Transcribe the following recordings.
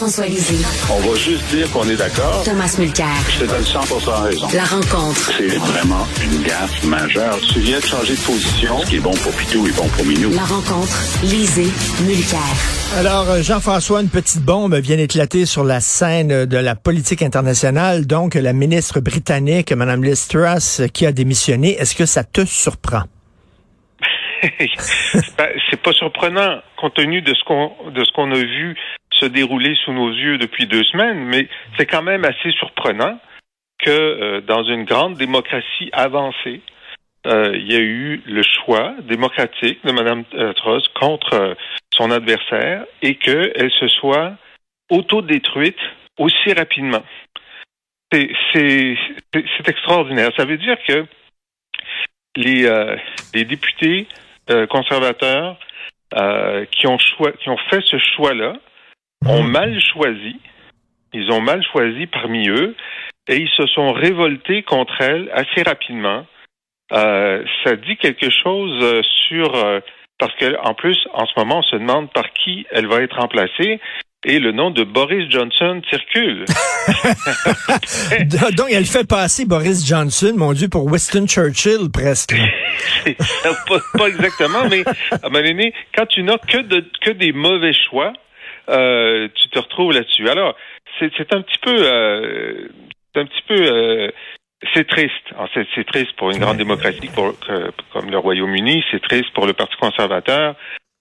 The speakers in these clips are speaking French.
Jean-François Lisée. On va juste dire qu'on est d'accord. Thomas Mulcair. Je te donne 100 raison. La rencontre. C'est vraiment une gaffe majeure. Tu viens de changer de position. Ce qui est bon pour Pitou est bon pour Minou. La rencontre. Lisée. Mulcair. Alors, euh, Jean-François, une petite bombe vient d'éclater sur la scène de la politique internationale. Donc, la ministre britannique, Mme Liz Truss, qui a démissionné. Est-ce que ça te surprend? c'est pas surprenant compte tenu de ce qu'on de ce qu'on a vu se dérouler sous nos yeux depuis deux semaines, mais c'est quand même assez surprenant que euh, dans une grande démocratie avancée, euh, il y a eu le choix démocratique de Mme euh, Truss contre son adversaire et qu'elle se soit autodétruite aussi rapidement. C'est extraordinaire. Ça veut dire que les, députés conservateurs euh, qui ont choi- qui ont fait ce choix-là ont mal choisi. Ils ont mal choisi parmi eux et ils se sont révoltés contre elle assez rapidement. Euh, ça dit quelque chose euh, sur euh, parce que en plus en ce moment on se demande par qui elle va être remplacée et le nom de Boris Johnson circule. Donc, elle fait passer Boris Johnson, mon Dieu, pour Winston Churchill, presque. pas, pas exactement, mais à un moment donné, quand tu n'as que, de, que des mauvais choix, euh, tu te retrouves là-dessus. Alors, c'est un petit peu, euh, c'est un petit peu, euh, c'est triste. C'est triste pour une grande démocratie pour, comme le Royaume-Uni. C'est triste pour le Parti conservateur.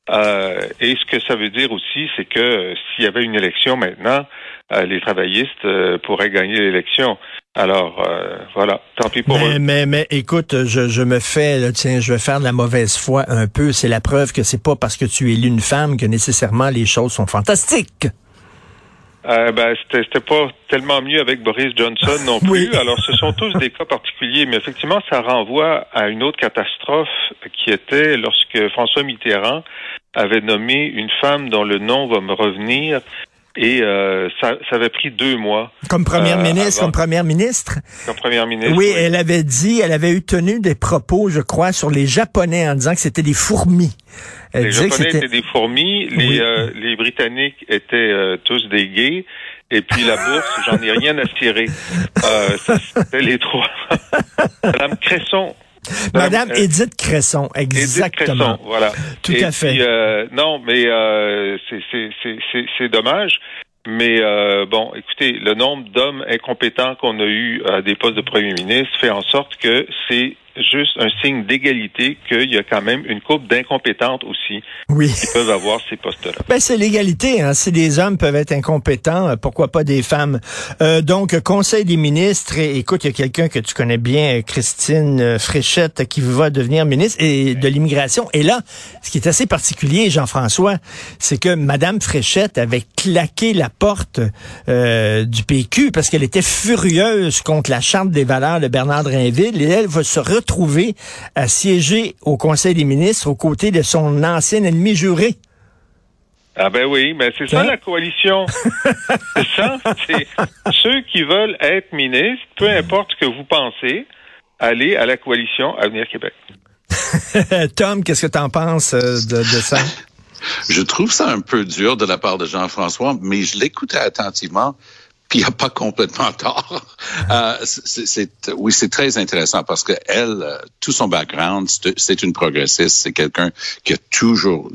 Euh, et ce que ça veut dire aussi, c'est que euh, s'il y avait une élection maintenant, euh, les travaillistes pourraient gagner l'élection. Alors, voilà. Tant pis pour eux. Mais, mais, mais écoute, je, je me fais, là, tiens, je vais faire de la mauvaise foi un peu. C'est la preuve que c'est pas parce que tu es une femme que nécessairement les choses sont fantastiques. Euh, ben, c'était c'était pas tellement mieux avec Boris Johnson non plus. Oui. Alors, ce sont tous des cas particuliers, mais effectivement, ça renvoie à une autre catastrophe qui était lorsque François Mitterrand avait nommé une femme dont le nom va me revenir, et euh, ça, ça avait pris deux mois Comme première Euh, ministre, avant. comme première ministre? comme première ministre. Oui, elle avait dit, elle avait eu tenu des propos, je crois, sur les Japonais en disant que c'était des fourmis. Elle Les que Japonais étaient des fourmis, les, Oui. euh, les Britanniques étaient tous des gays, et puis la bourse, j'en ai rien à tirer. Ça, c'était les trois. Madame Cresson. Madame euh, Edith Cresson, Edith exactement. Cresson, voilà. Tout Et à fait. puis, euh, non, mais euh, c'est- dommage. Mais euh, bon, écoutez, le nombre d'hommes incompétents qu'on a eu à des postes de premier ministre fait en sorte que c'est juste un signe d'égalité qu'il y a quand même une couple d'incompétentes aussi Oui. qui peuvent avoir ces postes-là. Ben, c'est l'égalité. Hein. Si des hommes peuvent être incompétents, euh, pourquoi pas des femmes? Euh, donc, Conseil des ministres, et, écoute, il y a quelqu'un que tu connais bien, euh, Christine euh, Fréchette, qui va devenir ministre et, de l'immigration. Et là, ce qui est assez particulier, Jean-François, c'est que Madame Fréchette avait claqué la porte euh, du PQ parce qu'elle était furieuse contre la Charte des valeurs de Bernard Drinville. Et elle va se retrouver à siéger au Conseil des ministres aux côtés de son ancien ennemi juré. Ah ben oui, mais c'est ça Hein? la coalition. c'est ça. C'est ceux qui veulent être ministres, peu importe ce que vous pensez, allez à la coalition Avenir Québec. Tom, qu'est-ce que tu en penses euh, de, de ça? Je trouve ça un peu dur de la part de Jean-François, mais je l'écoutais attentivement. Puis il a pas complètement tort. Euh, c'est, oui, c'est très intéressant parce que elle, euh, tout son background, c'est une progressiste, c'est quelqu'un qui a toujours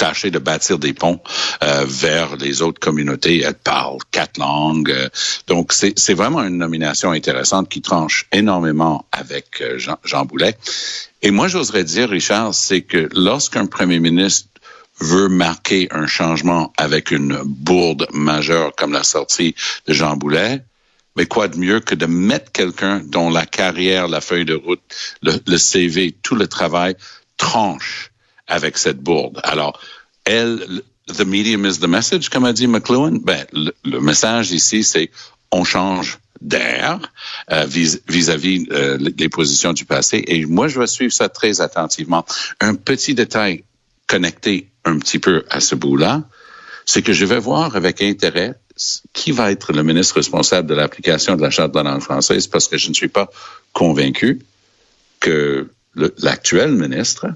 tâché de bâtir des ponts euh, vers les autres communautés. Elle parle quatre langues. Euh, donc, c'est vraiment une nomination intéressante qui tranche énormément avec euh, Jean, Jean Boulet. Et moi, j'oserais dire, Richard, c'est que lorsqu'un premier ministre veut marquer un changement avec une bourde majeure comme la sortie de Jean Boulet, mais quoi de mieux que de mettre quelqu'un dont la carrière, la feuille de route, le, le CV, tout le travail tranche avec cette bourde? Alors, elle, the medium is the message, comme a dit McLuhan. Ben, le, message ici, c'est on change d'air euh, vis-à-vis euh, les positions du passé. Et moi, je vais suivre ça très attentivement. Un petit détail connecté un petit peu à ce bout-là, c'est que je vais voir avec intérêt qui va être le ministre responsable de l'application de la Charte de la langue française parce que je ne suis pas convaincu que l'actuel ministre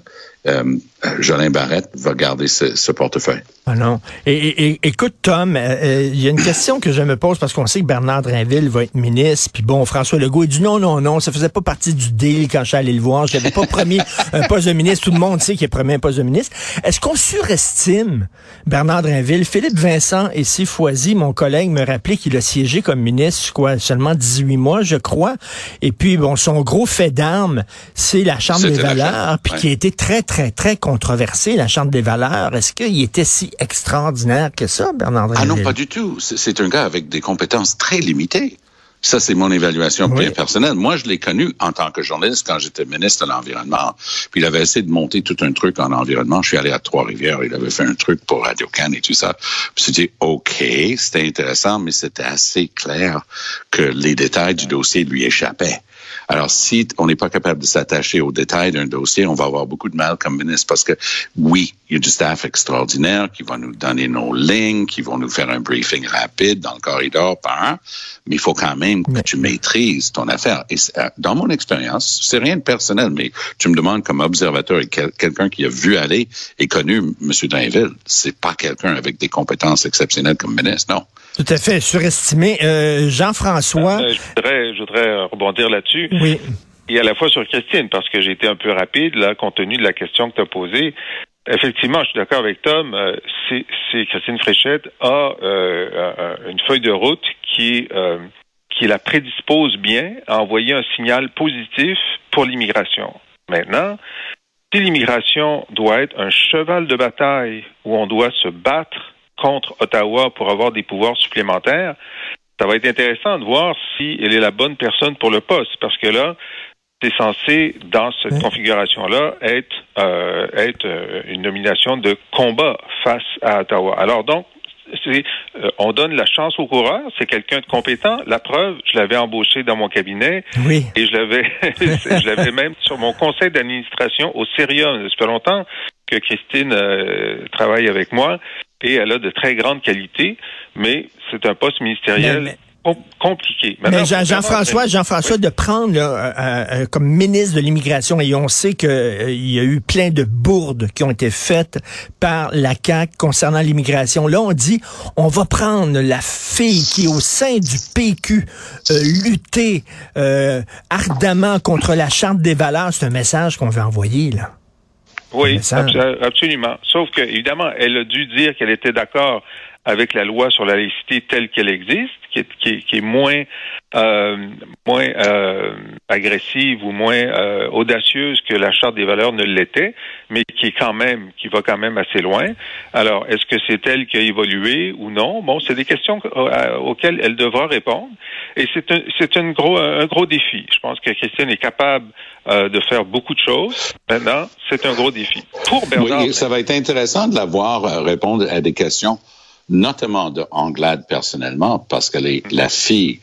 euh, Jolin Barrette va garder ce, portefeuille. Ah non. Et, écoute, Tom, euh, euh, il y a une question que je me pose parce qu'on sait que Bernard Drinville va être ministre. Puis bon, François Legault, il dit non, non, non, ça faisait pas partie du deal quand je suis allé le voir. Je n'avais pas promis un poste de ministre. Tout le monde sait qu'il a promis un poste de ministre. Est-ce qu'on surestime Bernard Drinville? Philippe Vincent et Foisy, mon collègue, me rappelait qu'il a siégé comme ministre, quoi, seulement 18 mois, je crois. Et puis, bon, son gros fait d'armes, c'est la Chambre des valeurs, puis qui a été très, très, très controversé, la Chambre des valeurs. Est-ce qu'il était si extraordinaire que ça, Bernard Ah non, pas du tout. C'est un gars avec des compétences très limitées. Ça, c'est mon évaluation bien personnelle. Moi, je l'ai connu en tant que journaliste quand j'étais ministre de l'Environnement. Puis il avait essayé de monter tout un truc en environnement. Je suis allé à Trois-Rivières. Il avait fait un truc pour Radio Can et tout ça. Puis c'était OK, c'était intéressant, mais c'était assez clair que les détails du dossier lui échappaient. Alors, si on n'est pas capable de s'attacher aux détails d'un dossier, on va avoir beaucoup de mal comme ministre parce que, oui, il y a du staff extraordinaire qui va nous donner nos lignes, qui vont nous faire un briefing rapide dans le corridor par mais il faut quand même que tu maîtrises ton affaire. Et euh, dans mon expérience, c'est rien de personnel, mais tu me demandes comme observateur et quelqu'un qui a vu aller et connu M. Drainville, c'est pas quelqu'un avec des compétences exceptionnelles comme ministre, non. Tout à fait, surestimé. Euh, Jean-François. Euh, je, voudrais, je voudrais rebondir là-dessus. Oui. Et à la fois sur Christine, parce que j'ai été un peu rapide, là, compte tenu de la question que tu as posée. Effectivement, je suis d'accord avec Tom. Euh, c'est, Christine Fréchette a euh, une feuille de route qui, qui la prédispose bien à envoyer un signal positif pour l'immigration. Maintenant, si l'immigration doit être un cheval de bataille où on doit se battre contre Ottawa pour avoir des pouvoirs supplémentaires, ça va être intéressant de voir si elle est la bonne personne pour le poste, parce que là, c'est censé, dans cette configuration-là, être, euh, être euh, une nomination de combat face à Ottawa. Alors donc, c'est, euh, on donne la chance au coureur, c'est quelqu'un de compétent. La preuve, je l'avais embauché dans mon cabinet oui. et je l'avais, je l'avais même sur mon conseil d'administration au Sérium. Ça fait longtemps que Christine travaille avec moi et elle a de très grandes qualités, mais c'est un poste ministériel. compliqué. mais Jean-François, Jean-François, de prendre euh, euh, comme ministre de l'immigration, et on sait qu'il euh, y a eu plein de bourdes qui ont été faites par la CAQ concernant l'immigration. Là, on dit, on va prendre la fille qui est au sein du PQ lutter ardemment contre la charte des valeurs. C'est un message qu'on veut envoyer là. Oui, absolument. Sauf que, évidemment, elle a dû dire qu'elle était d'accord avec la loi sur la laïcité telle qu'elle existe, qui est, qui qui est moins euh, moins euh, agressive ou moins euh, audacieuse que la charte des valeurs ne l'était, mais qui est quand même qui va quand même assez loin. Alors, est-ce que c'est elle qui a évolué ou non? Bon, c'est des questions euh, auxquelles elle devra répondre, et c'est un c'est un gros un gros défi. Je pense que Christiane est capable euh, de faire beaucoup de choses. Maintenant, c'est un gros défi pour Bernard. Oui, ça va être intéressant de la voir répondre à des questions notamment de Anglade personnellement, parce qu'elle est la fille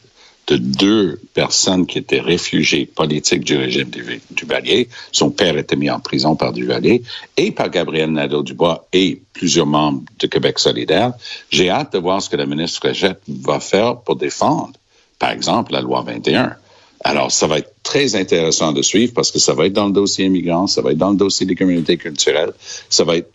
de deux personnes qui étaient réfugiées politiques du régime du Duvalier. Son père était mis en prison par Duvalier et par Gabriel Nadeau-Dubois et plusieurs membres de Québec solidaire. J'ai hâte de voir ce que la ministre Fréchette va faire pour défendre, par exemple, la loi 21. Alors, ça va être très intéressant de suivre parce que ça va être dans le dossier immigrant, ça va être dans le dossier des communautés culturelles, ça va être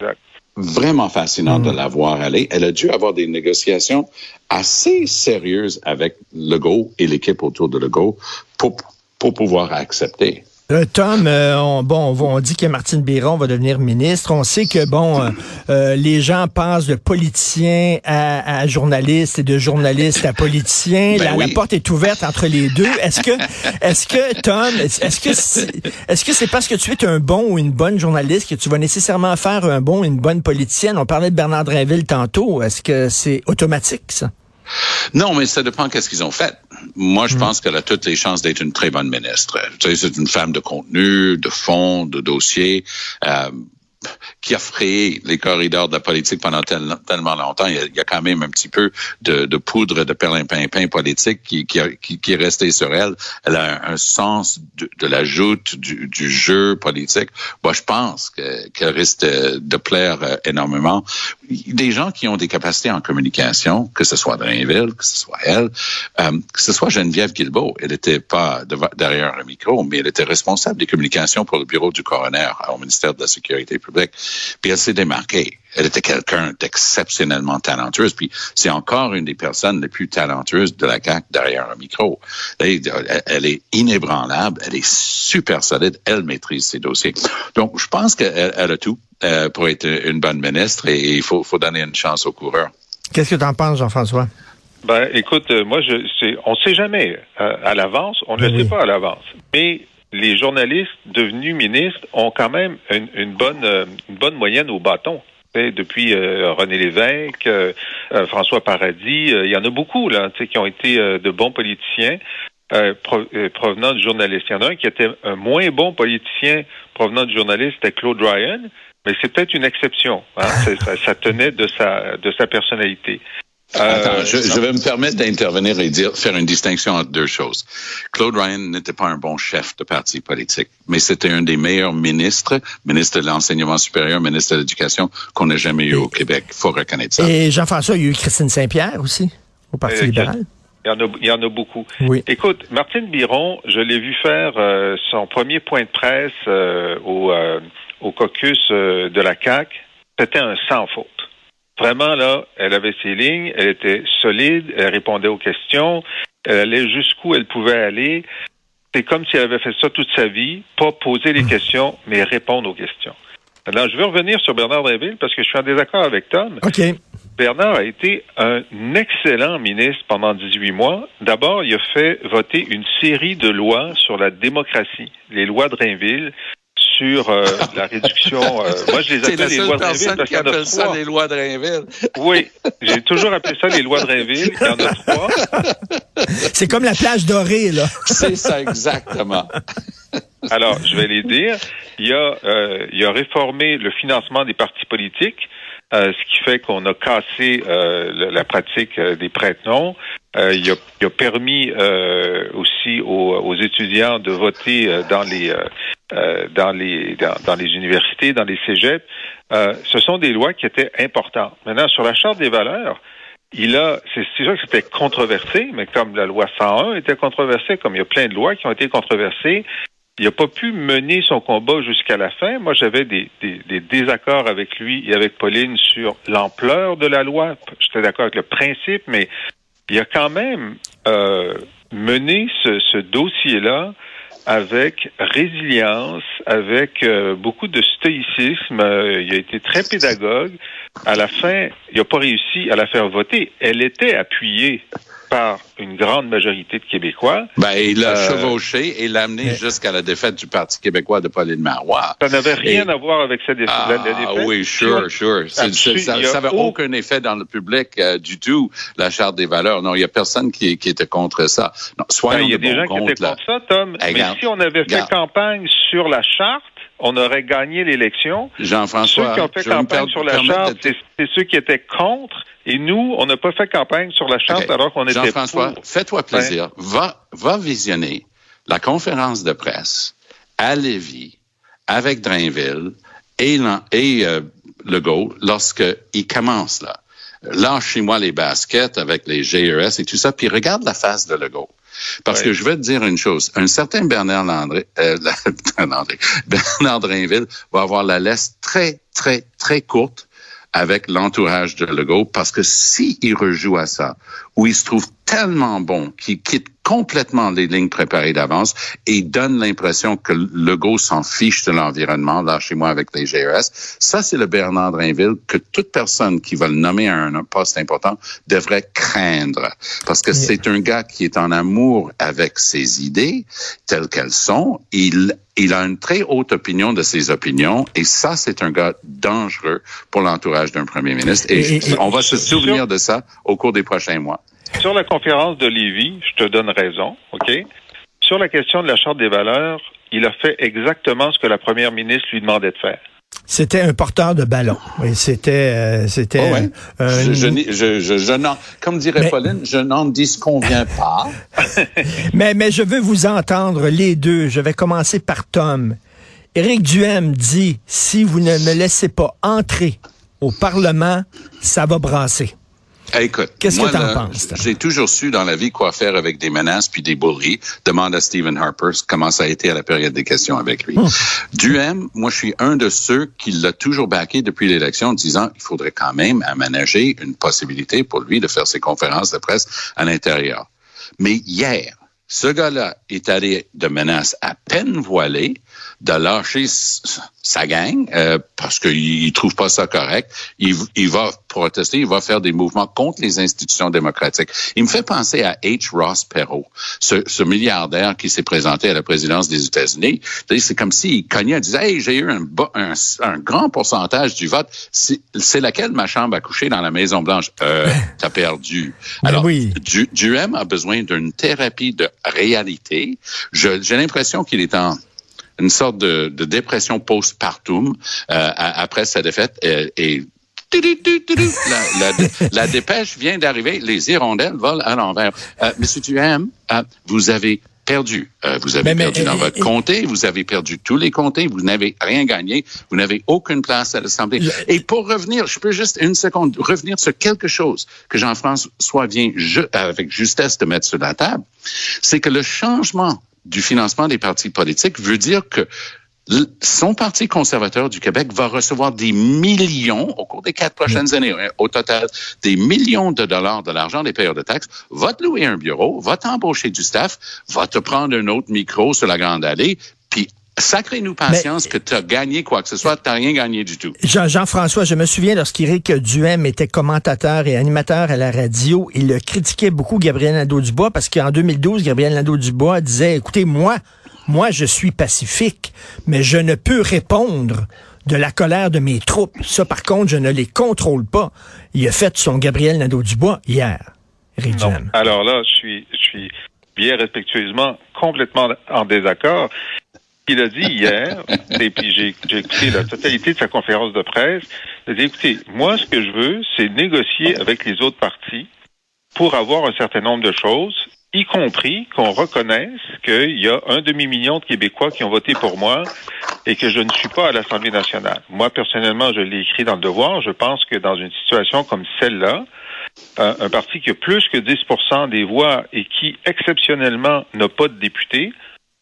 vraiment fascinant de la voir aller. Elle a dû avoir des négociations assez sérieuses avec Legault et l'équipe autour de Legault pour, pour pouvoir accepter. Euh, Tom, euh, on, bon, on, dit que Martine Biron va devenir ministre. On sait que bon, euh, euh les gens passent de politiciens à, à journalistes et de journalistes à politiciens. Ben la, oui. la, porte est ouverte entre les deux. Est-ce que, est-ce que Tom, est-ce que, est-ce que c'est parce que tu es un bon ou une bonne journaliste que tu vas nécessairement faire un bon ou une bonne politicienne? On parlait de Bernard Drinville tantôt. Est-ce que c'est automatique ça? Non, mais ça dépend qu'est-ce qu'ils ont fait. Moi, je mm. pense qu'elle a toutes les chances d'être une très bonne ministre. Tu sais, c'est une femme de contenu, de fond, de dossier. Euh, qui a frayé les corridors de la politique pendant tel, tellement longtemps. Il y, a, quand même un petit peu de, poudre de perlimpinpin politique qui, qui, qui, est resté sur elle. Elle a un, sens de, de la joute, du, jeu politique. Moi, je pense qu'elle qu risque de, plaire euh, énormément. Des gens qui ont des capacités en communication, que ce soit Drainville, que ce soit elle, euh, que ce soit Geneviève Guilbeault. Elle n'était pas de, derrière un micro, mais elle était responsable des communications pour le bureau du coroner au ministère de la Sécurité publique. Puis elle s'est démarquée. Elle était quelqu'un d'exceptionnellement talentueuse. Puis c'est encore une des personnes les plus talentueuses de la CAQ derrière un micro. Elle est inébranlable. Elle est super solide. Elle maîtrise ses dossiers. Donc, je pense qu'elle elle a tout euh, pour être une bonne ministre et il faut, faut donner une chance aux coureurs. Qu'est-ce que tu en penses, Jean-François? Ben, écoute, euh, moi, je, on ne sait jamais euh, à l'avance. On ne ben le sait pas à l'avance. Mais les journalistes devenus ministres ont quand même une, une bonne, une bonne moyenne au bâton. Depuis euh, René Lévesque, euh, François Paradis, euh, il y en a beaucoup là, qui ont été de bons politiciens pro, provenant du journaliste. Il y en a un qui était un moins bon politicien provenant du journaliste, c'était Claude Ryan, mais c'est peut-être une exception. Hein? ça, ça, tenait de sa, de sa personnalité. Attends, je, je, vais me permettre d'intervenir et dire, faire une distinction entre deux choses. Claude Ryan n'était pas un bon chef de parti politique, mais c'était un des meilleurs ministres, ministre de l'enseignement supérieur, ministre de l'éducation qu'on ait jamais eu au Québec. Il faut reconnaître ça. Et Jean-François, il y a eu Christine Saint-Pierre aussi, au Parti euh, libéral. Il y, en a, il y en a beaucoup. Oui. Écoute, Martine Biron, je l'ai vu faire euh, son premier point de presse euh, au, au caucus de la CAQ. C'était un sans faute. Vraiment, là, elle avait ses lignes, elle était solide, elle répondait aux questions, elle allait jusqu'où elle pouvait aller. C'est comme si elle avait fait ça toute sa vie, pas poser les questions, mais répondre aux questions. Alors, je veux revenir sur Bernard Drinville parce que je suis en désaccord avec Tom. OK. Bernard a été un excellent ministre pendant 18 mois. D'abord, il a fait voter une série de lois sur la démocratie, les lois de Drainville, sur euh, la réduction. Euh, moi, je les appelle les lois de Rainville parce qu'il y en a trois. ça les lois de Rainville. Oui, j'ai toujours appelé ça les lois de Rainville. Il y en a trois. C'est comme la plage dorée, là. C'est ça, exactement. Alors, je vais les dire. Il a, euh, il a réformé le financement des partis politiques. Euh, ce qui fait qu'on a cassé euh, la, pratique euh, des prête-noms. Il a, il, a, permis aussi aux, aux, étudiants de voter dans les dans les dans, dans, les universités, dans les cégeps. ce sont des lois qui étaient importantes. Maintenant, sur la charte des valeurs, il a, c'est sûr que c'était controversé, mais comme la loi 101 était controversée, comme il y a plein de lois qui ont été controversées, il n'a pas pu mener son combat jusqu'à la fin. Moi, j'avais des, des, des, désaccords avec lui et avec Pauline sur l'ampleur de la loi. J'étais d'accord avec le principe, mais il a quand même euh, mené ce, ce dossier-là avec résilience, avec euh, beaucoup de stoïcisme. Euh, il a été très pédagogue. À la fin, il n'a pas réussi à la faire voter. Elle était appuyée par une grande majorité de Québécois. Ben, il l'a euh, chevauché et l'a amené mais... jusqu'à la défaite du Parti québécois de Pauline Marois. Ça n'avait rien et... à voir avec cette défaite. Ah, la, défaite. oui, sure, sure. ça n'avait aucun effet dans le public euh, du tout, la Charte des valeurs. Non, il n'y a personne qui, qui, était contre ça. Non, soyons ben, il y a de des bon gens qui étaient là. contre ça, Tom. Hey, mais regarde, si on avait fait regarde. campagne sur la Charte, on aurait gagné l'élection. Jean-François, Ceux qui ont fait campagne sur la charte, de... c'est ceux qui étaient contre. Et nous, on n'a pas fait campagne sur la charte okay. alors qu'on était Jean-François, pour. fais-toi plaisir. Ouais. Va, va visionner la conférence de presse à Lévis avec Drainville et, et euh, Legault lorsqu'il commence là. Lâchez-moi les baskets avec les GES et tout ça, puis regarde la face de Legault. Parce que je vais te dire une chose, un certain Bernard Landré, euh, Landré, Bernard Drainville va avoir la laisse très, très, très courte avec l'entourage de Legault parce que si il rejoue à ça, où il se trouve tellement bon qu'il quitte complètement les lignes préparées d'avance et donne l'impression que Legault s'en fiche de l'environnement, là chez moi avec les GRS, ça c'est le Bernard Drinville que toute personne qui va le nommer à un poste important devrait craindre parce que c'est un gars qui est en amour avec ses idées telles qu'elles sont. Il il a une très haute opinion de ses opinions et ça, c'est un gars dangereux pour l'entourage d'un premier ministre. Et, on va se souvenir de ça au cours des prochains mois. Sur la conférence de Lévis, je te donne raison, OK? Sur la question de la Charte des valeurs, il a fait exactement ce que la première ministre lui demandait de faire. C'était un porteur de ballon. Oui, c'était, euh, c'était. Oh je, je, je, je n'en, comme dirait Pauline, je n'en disconviens pas. mais, mais je veux vous entendre les deux. Je vais commencer par Tom. Éric Duhem dit si vous ne me laissez pas entrer au Parlement, ça va brasser. Écoute, qu'est-ce que t'en penses? J'ai toujours su dans la vie quoi faire avec des menaces puis des bourreries. Demande à Stephen Harper comment ça a été à la période des questions avec lui. Duhem, moi, je suis un de ceux qui l'a toujours baqué depuis l'élection en disant il faudrait quand même aménager une possibilité pour lui de faire ses conférences de presse à l'intérieur. Mais hier, ce gars-là est allé de menaces à peine voilées de lâcher sa gang euh, parce qu'il trouve pas ça correct. Il, il, va protester, il va faire des mouvements contre les institutions démocratiques. Il me fait penser à H. Ross Perot, ce, ce milliardaire qui s'est présenté à la présidence des États-Unis. C'est comme s'il cognait, il disait, hey, j'ai eu un, un, un, grand pourcentage du vote. C'est laquelle ma chambre à coucher dans la Maison Blanche? Euh, T'as perdu. Ben Alors, oui. du, Duhem a besoin d'une thérapie de réalité. J'ai l'impression qu'il est en une sorte de, de dépression post-partum euh, après sa défaite euh, et la, la, la, dépêche vient d'arriver, les hirondelles volent à l'envers. Euh, Monsieur Duhem, euh, vous avez perdu. Euh, vous avez perdu dans votre comté, vous avez perdu tous les comtés, vous n'avez rien gagné, vous n'avez aucune place à l'Assemblée. Et pour revenir, je peux juste une seconde revenir sur quelque chose que Jean-François vient avec justesse de mettre sur la table, c'est que le changement du financement des partis politiques veut dire que son parti conservateur du Québec va recevoir des millions au cours des quatre prochaines années, hein, au total, des millions de dollars de l'argent des payeurs de taxes, va te louer un bureau, va t'embaucher du staff, va te prendre un autre micro sur la Grande Allée, puis Sacrez-nous patience que tu as gagné quoi que ce soit, tu n'as rien gagné du tout. Jean-François, je me souviens lorsqu'Éric Duhem était commentateur et animateur à la radio, il critiquait beaucoup Gabriel Nadeau-Dubois parce qu'en 2012, Gabriel Nadeau-Dubois disait, écoutez, moi, moi, je suis pacifique, mais je ne peux répondre de la colère de mes troupes. Ça, par contre, je ne les contrôle pas. Il a fait son Gabriel Nadeau-Dubois hier, Éric. Alors là, je suis, je suis bien respectueusement complètement en désaccord il a dit hier, et puis j'ai écouté la totalité de sa conférence de presse, il a dit, écoutez, moi, ce que je veux, c'est négocier avec les autres partis pour avoir un certain nombre de choses, y compris qu'on reconnaisse qu'il y a un demi-million de Québécois qui ont voté pour moi et que je ne suis pas à l'Assemblée nationale. Moi, personnellement, je l'ai écrit dans le devoir. Je pense que dans une situation comme celle-là, un, un parti qui a plus que 10% des voix et qui, exceptionnellement, n'a pas de député,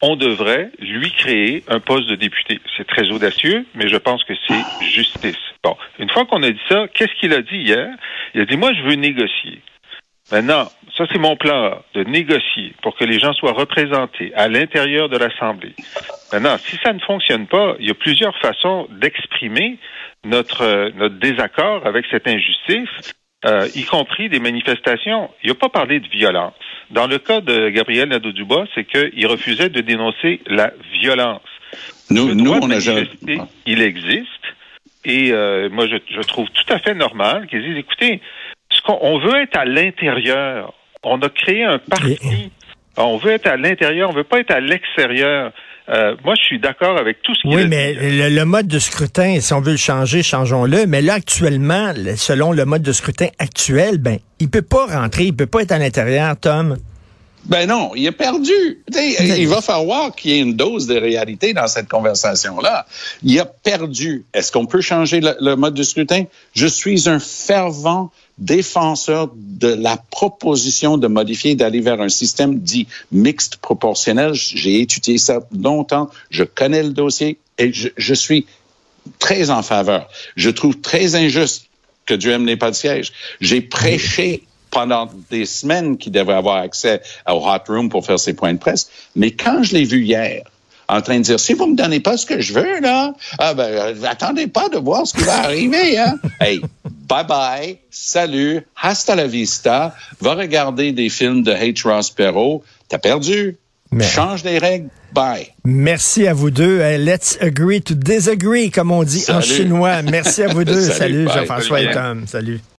on devrait lui créer un poste de député. C'est très audacieux, mais je pense que c'est justice. Bon, une fois qu'on a dit ça, qu'est-ce qu'il a dit hier? Il a dit, moi, je veux négocier. Maintenant, ça c'est mon plan de négocier pour que les gens soient représentés à l'intérieur de l'Assemblée. Maintenant, si ça ne fonctionne pas, il y a plusieurs façons d'exprimer notre, notre désaccord avec cette injustice, euh, y compris des manifestations. Il n'a pas parlé de violence. Dans le cas de Gabriel Nadeau-Dubois, c'est qu'il refusait de dénoncer la violence. Nous, nous on a jamais... Il existe. Et euh, moi, je, je, trouve tout à fait normal qu'ils disent, écoutez, ce qu'on on veut être à l'intérieur. On a créé un parti. On veut être à l'intérieur, on veut pas être à l'extérieur. Euh, moi, je suis d'accord avec tout ce qu'il Oui, mais le, mode de scrutin, si on veut le changer, changeons-le. Mais là, actuellement, selon le mode de scrutin actuel, ben, il peut pas rentrer, il peut pas être à l'intérieur, Tom. Ben non, il est perdu. il va falloir qu'il y ait une dose de réalité dans cette conversation-là. Il a perdu. Est-ce qu'on peut changer le, mode de scrutin? Je suis un fervent défenseur de la proposition de modifier, d'aller vers un système dit mixte proportionnel. J'ai étudié ça longtemps. Je connais le dossier et je, je suis très en faveur. Je trouve très injuste que Dieu n'ait pas de siège. J'ai prêché pendant des semaines qu'il devrait avoir accès au hot room pour faire ses points de presse. Mais quand je l'ai vu hier, en train de dire, si vous me donnez pas ce que je veux, là, ah ben, euh, attendez pas de voir ce qui va arriver, hein. hey, bye bye, salut, hasta la vista, va regarder des films de H. Ross Perot, t'as perdu. Change les règles, bye. Merci à vous deux. Let's agree to disagree, comme on dit en chinois. Merci à vous deux. Salut, Jean-François et Tom. Salut.